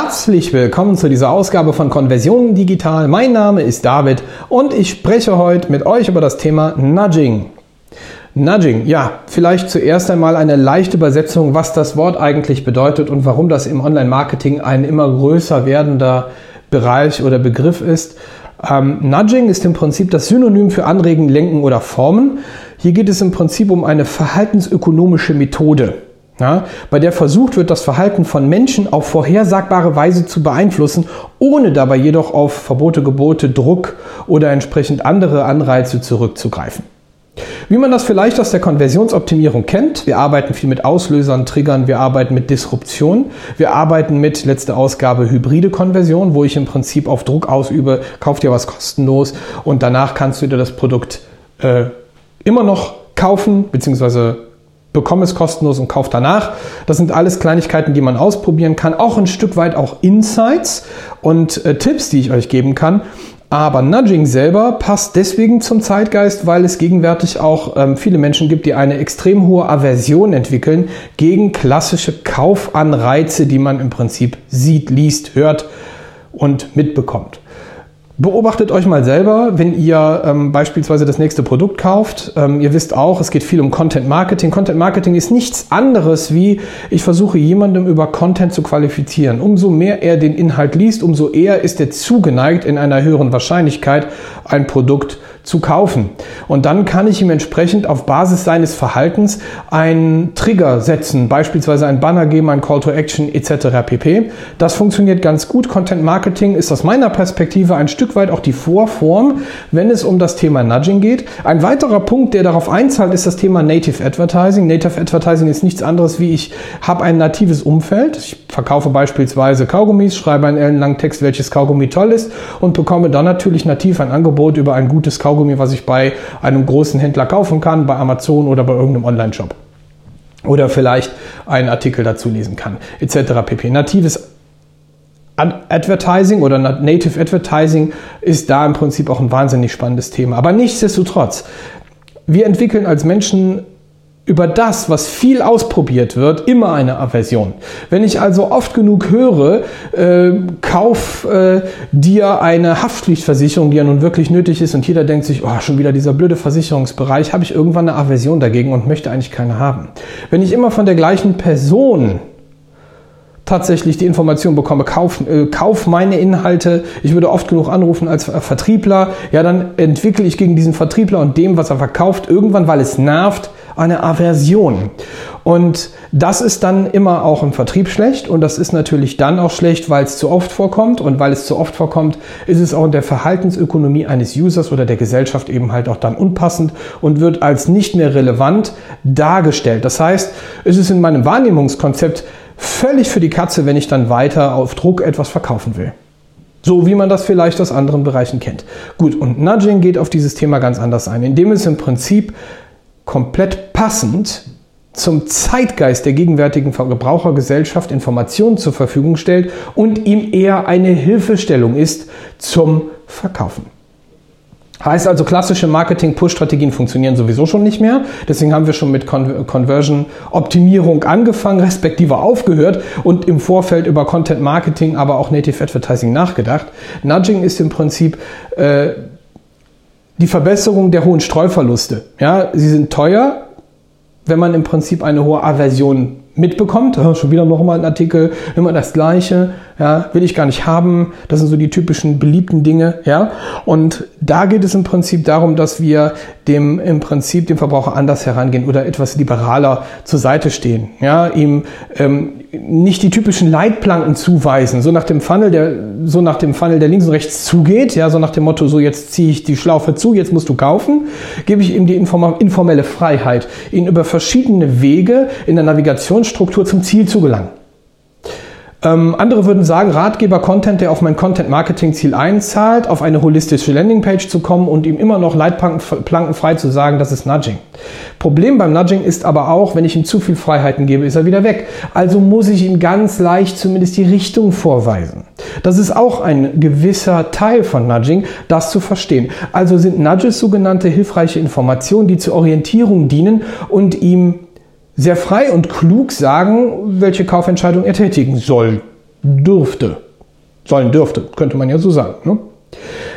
Herzlich willkommen zu dieser Ausgabe von Konversion Digital. Mein Name ist David und ich spreche heute mit euch über das Thema Nudging. Nudging, ja, vielleicht zuerst einmal eine leichte Übersetzung, was das Wort eigentlich bedeutet und warum das im Online-Marketing ein immer größer werdender Bereich oder Begriff ist. Ähm, Nudging ist im Prinzip das Synonym für Anregen, Lenken oder Formen. Hier geht es im Prinzip um eine verhaltensökonomische Methode ja, bei der versucht wird, das Verhalten von Menschen auf vorhersagbare Weise zu beeinflussen, ohne dabei jedoch auf Verbote, Gebote, Druck oder entsprechend andere Anreize zurückzugreifen. Wie man das vielleicht aus der Konversionsoptimierung kennt, wir arbeiten viel mit Auslösern, Triggern, wir arbeiten mit Disruption, wir arbeiten mit, letzte Ausgabe, hybride Konversion, wo ich im Prinzip auf Druck ausübe, kauf dir was kostenlos und danach kannst du dir das Produkt äh, immer noch kaufen, beziehungsweise bekomme es kostenlos und kaufe danach. Das sind alles Kleinigkeiten, die man ausprobieren kann. Auch ein Stück weit auch Insights und äh, Tipps, die ich euch geben kann. Aber Nudging selber passt deswegen zum Zeitgeist, weil es gegenwärtig auch ähm, viele Menschen gibt, die eine extrem hohe Aversion entwickeln gegen klassische Kaufanreize, die man im Prinzip sieht, liest, hört und mitbekommt. Beobachtet euch mal selber, wenn ihr ähm, beispielsweise das nächste Produkt kauft. Ähm, ihr wisst auch, es geht viel um Content Marketing. Content Marketing ist nichts anderes wie, ich versuche jemandem über Content zu qualifizieren. Umso mehr er den Inhalt liest, umso eher ist er zugeneigt, in einer höheren Wahrscheinlichkeit ein Produkt zu kaufen. Und dann kann ich ihm entsprechend auf Basis seines Verhaltens einen Trigger setzen, beispielsweise ein Banner geben, ein Call to Action etc. pp. Das funktioniert ganz gut. Content Marketing ist aus meiner Perspektive ein Stück weit auch die Vorform, wenn es um das Thema Nudging geht. Ein weiterer Punkt, der darauf einzahlt, ist das Thema Native Advertising. Native Advertising ist nichts anderes wie ich habe ein natives Umfeld. Ich verkaufe beispielsweise Kaugummis, schreibe einen ellenlangen Text, welches Kaugummi toll ist und bekomme dann natürlich nativ ein Angebot über ein gutes Kaugummi Kaugummi, was ich bei einem großen Händler kaufen kann, bei Amazon oder bei irgendeinem Online-Shop. Oder vielleicht einen Artikel dazu lesen kann, etc. pp. Natives Advertising oder Native Advertising ist da im Prinzip auch ein wahnsinnig spannendes Thema. Aber nichtsdestotrotz, wir entwickeln als Menschen über das, was viel ausprobiert wird, immer eine Aversion. Wenn ich also oft genug höre, äh, kauf äh, dir eine Haftpflichtversicherung, die ja nun wirklich nötig ist und jeder denkt sich, oh, schon wieder dieser blöde Versicherungsbereich, habe ich irgendwann eine Aversion dagegen und möchte eigentlich keine haben. Wenn ich immer von der gleichen Person tatsächlich die Information bekomme, kauf, äh, kauf meine Inhalte, ich würde oft genug anrufen als Vertriebler, ja, dann entwickle ich gegen diesen Vertriebler und dem, was er verkauft, irgendwann, weil es nervt, eine Aversion. Und das ist dann immer auch im Vertrieb schlecht und das ist natürlich dann auch schlecht, weil es zu oft vorkommt und weil es zu oft vorkommt, ist es auch in der Verhaltensökonomie eines Users oder der Gesellschaft eben halt auch dann unpassend und wird als nicht mehr relevant dargestellt. Das heißt, es ist in meinem Wahrnehmungskonzept völlig für die Katze, wenn ich dann weiter auf Druck etwas verkaufen will. So wie man das vielleicht aus anderen Bereichen kennt. Gut, und Nudging geht auf dieses Thema ganz anders ein, indem es im Prinzip komplett passend zum Zeitgeist der gegenwärtigen Verbrauchergesellschaft Informationen zur Verfügung stellt und ihm eher eine Hilfestellung ist zum Verkaufen. Heißt also, klassische Marketing-Push-Strategien funktionieren sowieso schon nicht mehr. Deswegen haben wir schon mit Con Conversion-Optimierung angefangen, respektive aufgehört und im Vorfeld über Content-Marketing, aber auch Native Advertising nachgedacht. Nudging ist im Prinzip äh, die Verbesserung der hohen Streuverluste. Ja, sie sind teuer, wenn man im Prinzip eine hohe Aversion mitbekommt. Schon wieder nochmal ein Artikel, immer das Gleiche, ja, will ich gar nicht haben. Das sind so die typischen beliebten Dinge, ja. Und da geht es im Prinzip darum, dass wir dem im Prinzip dem Verbraucher anders herangehen oder etwas liberaler zur Seite stehen, ja, ihm ähm, nicht die typischen Leitplanken zuweisen, so nach dem Funnel, der so nach dem Funnel, der links und rechts zugeht, ja, so nach dem Motto, so jetzt ziehe ich die Schlaufe zu, jetzt musst du kaufen, gebe ich ihm die informelle Freiheit, ihn über verschiedene Wege in der Navigationsstruktur zum Ziel zu gelangen. Ähm, andere würden sagen, Ratgeber-Content, der auf mein Content-Marketing-Ziel einzahlt, auf eine holistische Landingpage zu kommen und ihm immer noch Leitplanken frei zu sagen, das ist Nudging. Problem beim Nudging ist aber auch, wenn ich ihm zu viel Freiheiten gebe, ist er wieder weg. Also muss ich ihm ganz leicht zumindest die Richtung vorweisen. Das ist auch ein gewisser Teil von Nudging, das zu verstehen. Also sind Nudges sogenannte hilfreiche Informationen, die zur Orientierung dienen und ihm sehr frei und klug sagen, welche Kaufentscheidung er tätigen soll. dürfte. Sollen dürfte, könnte man ja so sagen. Ne?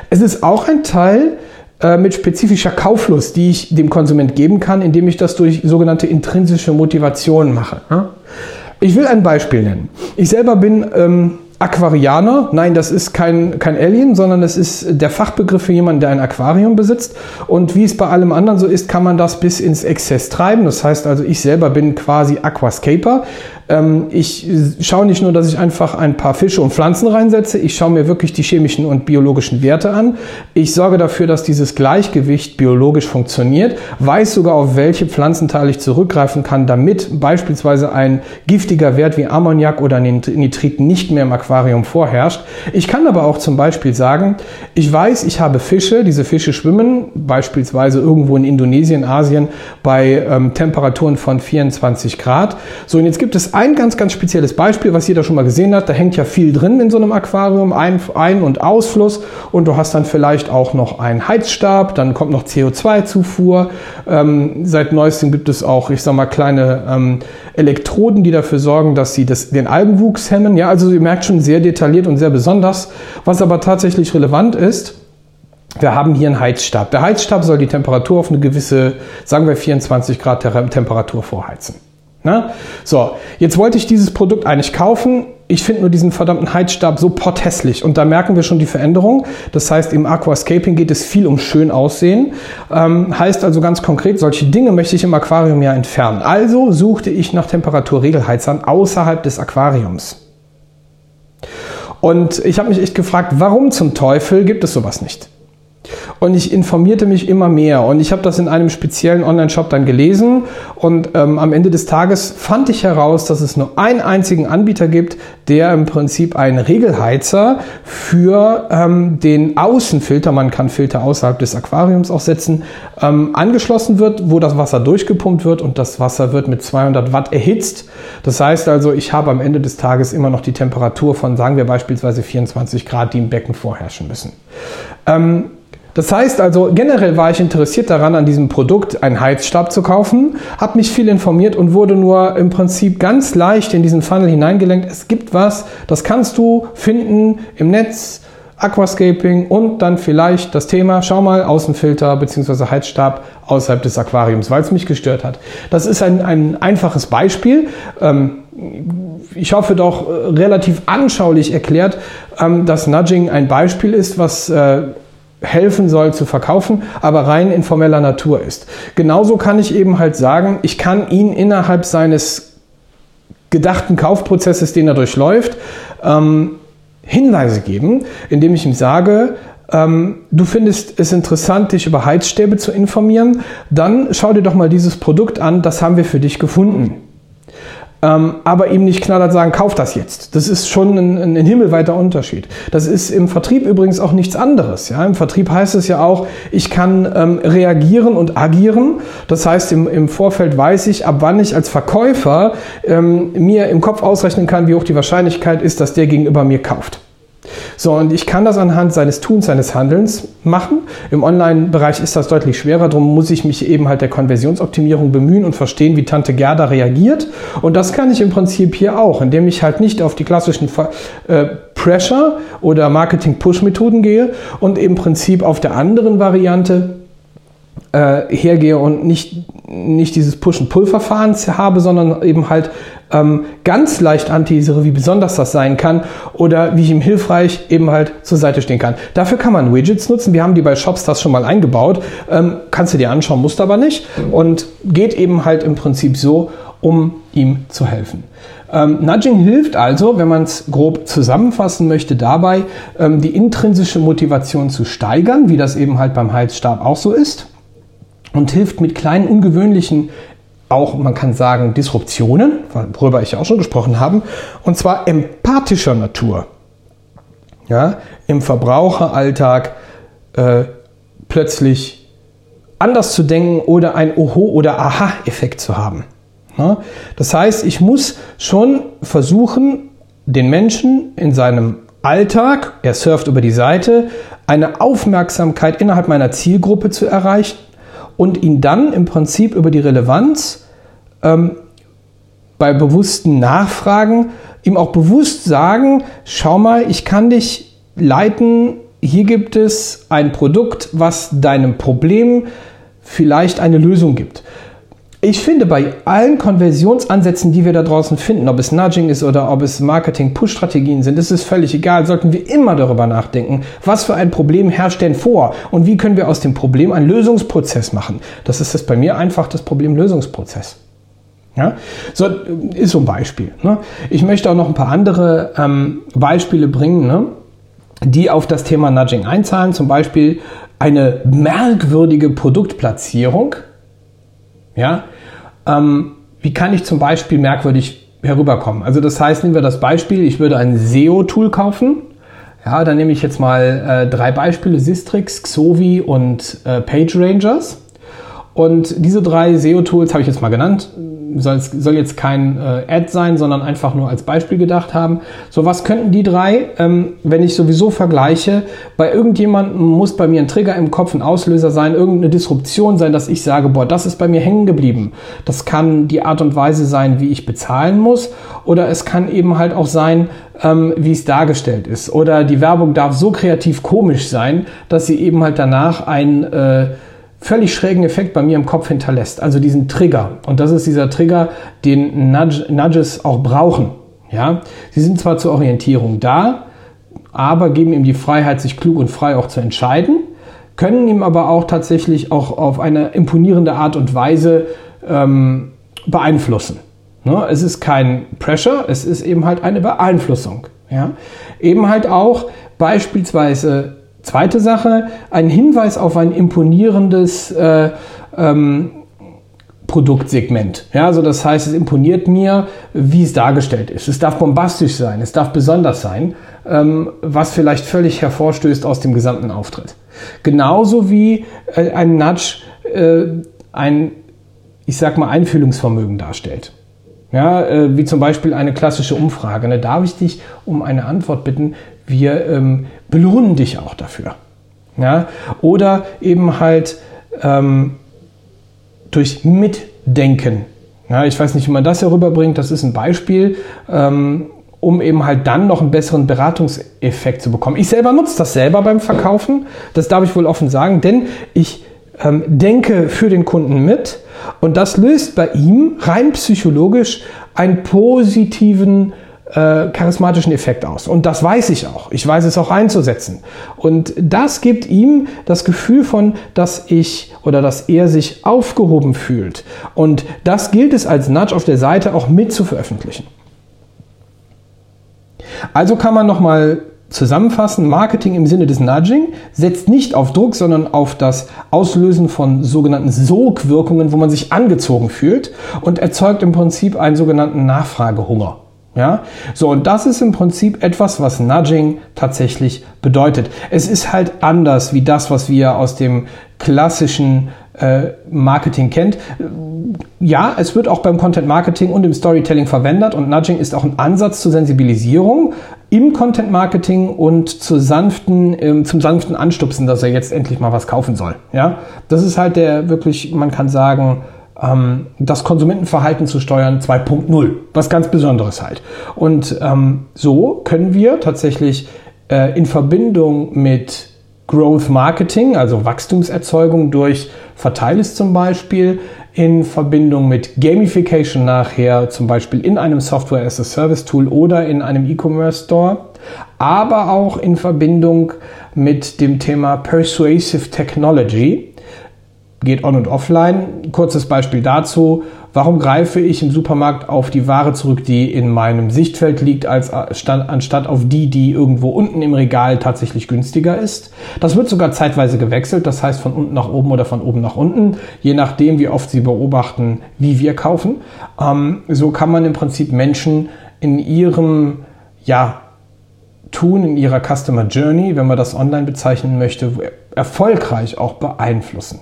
Es ist auch ein Teil äh, mit spezifischer Kauflust, die ich dem Konsument geben kann, indem ich das durch sogenannte intrinsische Motivation mache. Ne? Ich will ein Beispiel nennen. Ich selber bin ähm, Aquarianer. Nein, das ist kein, kein Alien, sondern das ist der Fachbegriff für jemanden, der ein Aquarium besitzt. Und wie es bei allem anderen so ist, kann man das bis ins Exzess treiben. Das heißt also, ich selber bin quasi Aquascaper. Ähm, ich schaue nicht nur, dass ich einfach ein paar Fische und Pflanzen reinsetze, ich schaue mir wirklich die chemischen und biologischen Werte an. Ich sorge dafür, dass dieses Gleichgewicht biologisch funktioniert, weiß sogar, auf welche Pflanzenteile ich zurückgreifen kann, damit beispielsweise ein giftiger Wert wie Ammoniak oder Nitrit nicht mehr im Aquarium vorherrscht. Ich kann aber auch zum Beispiel sagen, ich weiß, ich habe Fische, diese Fische schwimmen beispielsweise irgendwo in Indonesien, Asien bei ähm, Temperaturen von 24 Grad. So, und jetzt gibt es ein ganz, ganz spezielles Beispiel, was jeder schon mal gesehen hat. Da hängt ja viel drin in so einem Aquarium, Ein-, Ein und Ausfluss. Und du hast dann vielleicht auch noch einen Heizstab, dann kommt noch CO2-Zufuhr. Ähm, seit neuestem gibt es auch, ich sag mal, kleine ähm, Elektroden, die dafür sorgen, dass sie das, den Algenwuchs hemmen. Ja, also ihr merkt schon sehr detailliert und sehr besonders. Was aber tatsächlich relevant ist, wir haben hier einen Heizstab. Der Heizstab soll die Temperatur auf eine gewisse, sagen wir 24 Grad Temperatur vorheizen. Na? So, jetzt wollte ich dieses Produkt eigentlich kaufen. Ich finde nur diesen verdammten Heizstab so potthässlich und da merken wir schon die Veränderung. Das heißt, im Aquascaping geht es viel um schön aussehen. Ähm, heißt also ganz konkret, solche Dinge möchte ich im Aquarium ja entfernen. Also suchte ich nach Temperaturregelheizern außerhalb des Aquariums. Und ich habe mich echt gefragt, warum zum Teufel gibt es sowas nicht? Und ich informierte mich immer mehr und ich habe das in einem speziellen Online-Shop dann gelesen und ähm, am Ende des Tages fand ich heraus, dass es nur einen einzigen Anbieter gibt, der im Prinzip einen Regelheizer für ähm, den Außenfilter, man kann Filter außerhalb des Aquariums auch setzen, ähm, angeschlossen wird, wo das Wasser durchgepumpt wird und das Wasser wird mit 200 Watt erhitzt. Das heißt also, ich habe am Ende des Tages immer noch die Temperatur von, sagen wir beispielsweise 24 Grad, die im Becken vorherrschen müssen. Ähm, das heißt also, generell war ich interessiert daran, an diesem Produkt einen Heizstab zu kaufen, habe mich viel informiert und wurde nur im Prinzip ganz leicht in diesen Funnel hineingelenkt. Es gibt was, das kannst du finden im Netz, Aquascaping und dann vielleicht das Thema, schau mal, Außenfilter bzw. Heizstab außerhalb des Aquariums, weil es mich gestört hat. Das ist ein, ein einfaches Beispiel. Ähm, ich hoffe doch äh, relativ anschaulich erklärt, ähm, dass Nudging ein Beispiel ist, was äh, helfen soll zu verkaufen, aber rein informeller Natur ist. Genauso kann ich eben halt sagen, ich kann ihn innerhalb seines gedachten Kaufprozesses, den er durchläuft, ähm, Hinweise geben, indem ich ihm sage, ähm, du findest es interessant, dich über Heizstäbe zu informieren, dann schau dir doch mal dieses Produkt an, das haben wir für dich gefunden ähm, aber ihm nicht knallhart sagen, kauf das jetzt. Das ist schon ein, ein, himmelweiter Unterschied. Das ist im Vertrieb übrigens auch nichts anderes. Ja? Im Vertrieb heißt es ja auch, ich kann ähm, reagieren und agieren. Das heißt, im, im Vorfeld weiß ich, ab wann ich als Verkäufer ähm, mir im Kopf ausrechnen kann, wie hoch die Wahrscheinlichkeit ist, dass der gegenüber mir kauft. So, und ich kann das anhand seines Tuns, seines Handelns machen. Im Online-Bereich ist das deutlich schwerer, darum muss ich mich eben halt der Konversionsoptimierung bemühen und verstehen, wie Tante Gerda reagiert. Und das kann ich im Prinzip hier auch, indem ich halt nicht auf die klassischen äh, Pressure- oder Marketing-Push-Methoden gehe und im Prinzip auf der anderen Variante äh, hergehe und nicht, nicht dieses Push-and-Pull-Verfahren habe, sondern eben halt ähm, ganz leicht anteasere, wie besonders das sein kann oder wie ich ihm hilfreich eben halt zur Seite stehen kann. Dafür kann man Widgets nutzen. Wir haben die bei Shops das schon mal eingebaut. Ähm, kannst du dir anschauen, musst aber nicht. Und geht eben halt im Prinzip so, um ihm zu helfen. Ähm, Nudging hilft also, wenn man es grob zusammenfassen möchte, dabei, ähm, die intrinsische Motivation zu steigern, wie das eben halt beim Heizstab auch so ist und hilft mit kleinen ungewöhnlichen auch, man kann sagen, Disruptionen, worüber ich auch schon gesprochen habe, und zwar empathischer Natur. Ja, Im Verbraucheralltag äh, plötzlich anders zu denken oder ein Oho- oder Aha-Effekt zu haben. Ja, das heißt, ich muss schon versuchen, den Menschen in seinem Alltag, er surft über die Seite, eine Aufmerksamkeit innerhalb meiner Zielgruppe zu erreichen und ihn dann im Prinzip über die Relevanz ähm, bei bewussten Nachfragen ihm auch bewusst sagen, schau mal, ich kann dich leiten, hier gibt es ein Produkt, was deinem Problem vielleicht eine Lösung gibt. Ich finde, bei allen Konversionsansätzen, die wir da draußen finden, ob es Nudging ist oder ob es Marketing-Push-Strategien sind, ist es völlig egal. Sollten wir immer darüber nachdenken, was für ein Problem herrscht denn vor und wie können wir aus dem Problem einen Lösungsprozess machen. Das ist das bei mir einfach das Problem-Lösungsprozess. Ja, so ist so ein Beispiel. Ne? Ich möchte auch noch ein paar andere ähm, Beispiele bringen, ne? die auf das Thema Nudging einzahlen. Zum Beispiel eine merkwürdige Produktplatzierung ja? Ähm, wie kann ich zum Beispiel merkwürdig herüberkommen? Also das heißt, nehmen wir das Beispiel, ich würde ein SEO-Tool kaufen. Ja, dann nehme ich jetzt mal äh, drei Beispiele, Sistrix, Xovi und äh, PageRangers. Und diese drei SEO-Tools habe ich jetzt mal genannt soll, jetzt kein äh, Ad sein, sondern einfach nur als Beispiel gedacht haben. So, was könnten die drei, ähm, wenn ich sowieso vergleiche, bei irgendjemandem muss bei mir ein Trigger im Kopf, ein Auslöser sein, irgendeine Disruption sein, dass ich sage, boah, das ist bei mir hängen geblieben. Das kann die Art und Weise sein, wie ich bezahlen muss, oder es kann eben halt auch sein, ähm, wie es dargestellt ist. Oder die Werbung darf so kreativ komisch sein, dass sie eben halt danach ein äh, völlig schrägen Effekt bei mir im Kopf hinterlässt. Also diesen Trigger. Und das ist dieser Trigger, den Nudge, Nudges auch brauchen. Ja? Sie sind zwar zur Orientierung da, aber geben ihm die Freiheit, sich klug und frei auch zu entscheiden, können ihm aber auch tatsächlich auch auf eine imponierende Art und Weise ähm, beeinflussen. Ne? Es ist kein Pressure, es ist eben halt eine Beeinflussung. Ja? Eben halt auch beispielsweise Zweite Sache, ein Hinweis auf ein imponierendes äh, ähm, Produktsegment. Ja, also das heißt, es imponiert mir, wie es dargestellt ist. Es darf bombastisch sein, es darf besonders sein, ähm, was vielleicht völlig hervorstößt aus dem gesamten Auftritt. Genauso wie äh, ein Nudge äh, ein, ich sag mal, Einfühlungsvermögen darstellt. Ja, äh, wie zum Beispiel eine klassische Umfrage. Ne? Darf ich dich um eine Antwort bitten? Wir ähm, belohnen dich auch dafür. Ja? Oder eben halt ähm, durch Mitdenken. Ja, ich weiß nicht, wie man das herüberbringt. Das ist ein Beispiel, ähm, um eben halt dann noch einen besseren Beratungseffekt zu bekommen. Ich selber nutze das selber beim Verkaufen. Das darf ich wohl offen sagen, denn ich ähm, denke für den Kunden mit und das löst bei ihm rein psychologisch einen positiven äh, charismatischen Effekt aus. Und das weiß ich auch. Ich weiß es auch einzusetzen. Und das gibt ihm das Gefühl von, dass ich oder dass er sich aufgehoben fühlt. Und das gilt es als Nudge auf der Seite auch mit zu veröffentlichen. Also kann man nochmal zusammenfassen, Marketing im Sinne des Nudging setzt nicht auf Druck, sondern auf das Auslösen von sogenannten Sogwirkungen, wo man sich angezogen fühlt und erzeugt im Prinzip einen sogenannten Nachfragehunger. Ja, so und das ist im Prinzip etwas, was Nudging tatsächlich bedeutet. Es ist halt anders wie das, was wir aus dem klassischen äh, Marketing kennt. Ja, es wird auch beim Content Marketing und im Storytelling verwendet und Nudging ist auch ein Ansatz zur Sensibilisierung im Content Marketing und zu sanften, ähm, zum sanften Anstupsen, dass er jetzt endlich mal was kaufen soll. Ja, das ist halt der wirklich, man kann sagen, ähm, das Konsumentenverhalten zu steuern 2.0. Was ganz Besonderes halt. Und ähm, so können wir tatsächlich äh, in Verbindung mit Growth Marketing, also Wachstumserzeugung durch Verteilis zum Beispiel, in Verbindung mit Gamification nachher, zum Beispiel in einem Software as a Service Tool oder in einem E-Commerce Store, aber auch in Verbindung mit dem Thema Persuasive Technology, geht on und offline. Kurzes Beispiel dazu. Warum greife ich im Supermarkt auf die Ware zurück, die in meinem Sichtfeld liegt, als anstatt auf die, die irgendwo unten im Regal tatsächlich günstiger ist? Das wird sogar zeitweise gewechselt, das heißt von unten nach oben oder von oben nach unten, je nachdem, wie oft Sie beobachten, wie wir kaufen. Ähm, so kann man im Prinzip Menschen in ihrem, ja, Tun, in ihrer Customer Journey, wenn man das online bezeichnen möchte, erfolgreich auch beeinflussen.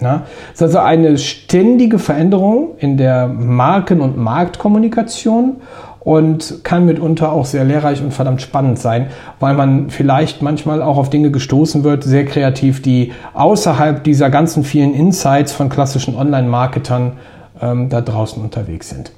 Ja, ist also eine ständige Veränderung in der Marken- und Marktkommunikation und kann mitunter auch sehr lehrreich und verdammt spannend sein, weil man vielleicht manchmal auch auf Dinge gestoßen wird, sehr kreativ, die außerhalb dieser ganzen vielen Insights von klassischen Online-Marketern ähm, da draußen unterwegs sind.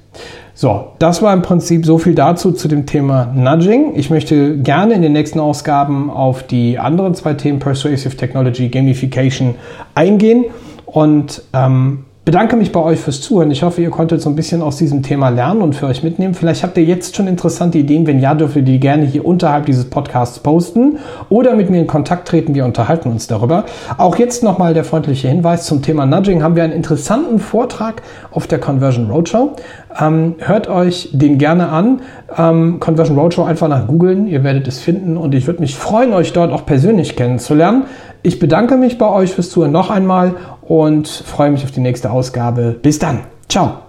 So, das war im Prinzip so viel dazu zu dem Thema Nudging. Ich möchte gerne in den nächsten Ausgaben auf die anderen zwei Themen Persuasive Technology, Gamification eingehen und ähm, bedanke mich bei euch fürs Zuhören. Ich hoffe, ihr konntet so ein bisschen aus diesem Thema lernen und für euch mitnehmen. Vielleicht habt ihr jetzt schon interessante Ideen. Wenn ja, dürft ihr die gerne hier unterhalb dieses Podcasts posten oder mit mir in Kontakt treten. Wir unterhalten uns darüber. Auch jetzt nochmal der freundliche Hinweis zum Thema Nudging. Haben wir einen interessanten Vortrag auf der Conversion Roadshow. Ähm, hört euch den gerne an. Ähm, Conversion Roadshow einfach nach googeln. Ihr werdet es finden und ich würde mich freuen, euch dort auch persönlich kennenzulernen. Ich bedanke mich bei euch fürs Zuhören noch einmal und freue mich auf die nächste Ausgabe. Bis dann. Ciao.